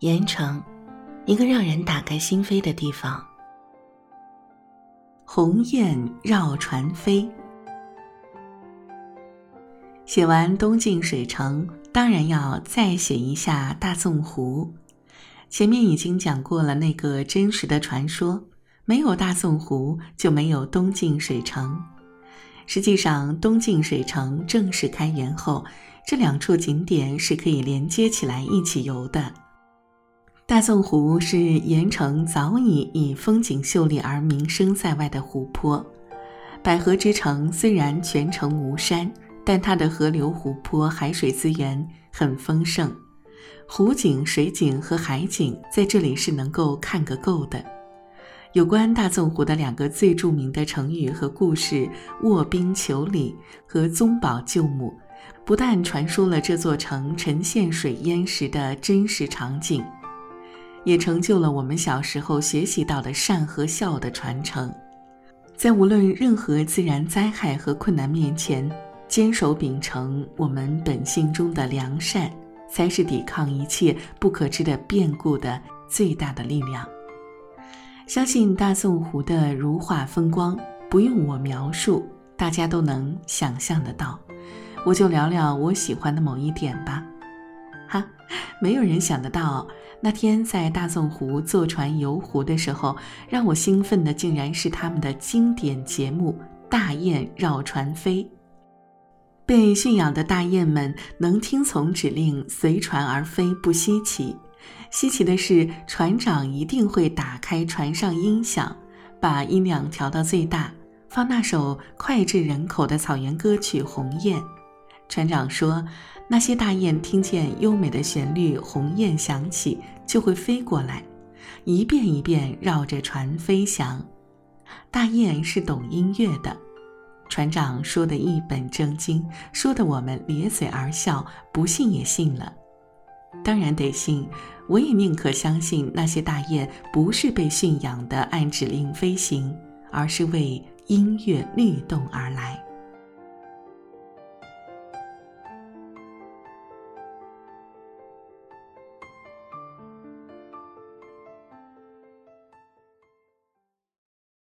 盐城，一个让人打开心扉的地方。鸿雁绕船飞。写完东晋水城，当然要再写一下大纵湖。前面已经讲过了那个真实的传说，没有大纵湖就没有东晋水城。实际上，东晋水城正式开园后，这两处景点是可以连接起来一起游的。大纵湖是盐城早已以风景秀丽而名声在外的湖泊。百合之城虽然全城无山，但它的河流、湖泊、海水资源很丰盛，湖景、水景和海景在这里是能够看个够的。有关大纵湖的两个最著名的成语和故事“卧冰求鲤”和“宗保救母”，不但传说了这座城沉陷水淹时的真实场景。也成就了我们小时候学习到的善和孝的传承，在无论任何自然灾害和困难面前，坚守秉承我们本性中的良善，才是抵抗一切不可知的变故的最大的力量。相信大宋湖的如画风光，不用我描述，大家都能想象得到。我就聊聊我喜欢的某一点吧。没有人想得到。那天在大纵湖坐船游湖的时候，让我兴奋的竟然是他们的经典节目《大雁绕船飞》。被驯养的大雁们能听从指令随船而飞不稀奇，稀奇的是船长一定会打开船上音响，把音量调到最大，放那首脍炙人口的草原歌曲《鸿雁》。船长说。那些大雁听见优美的旋律，鸿雁响起，就会飞过来，一遍一遍绕着船飞翔。大雁是懂音乐的，船长说的一本正经，说的我们咧嘴而笑，不信也信了。当然得信，我也宁可相信那些大雁不是被驯养的按指令飞行，而是为音乐律动而来。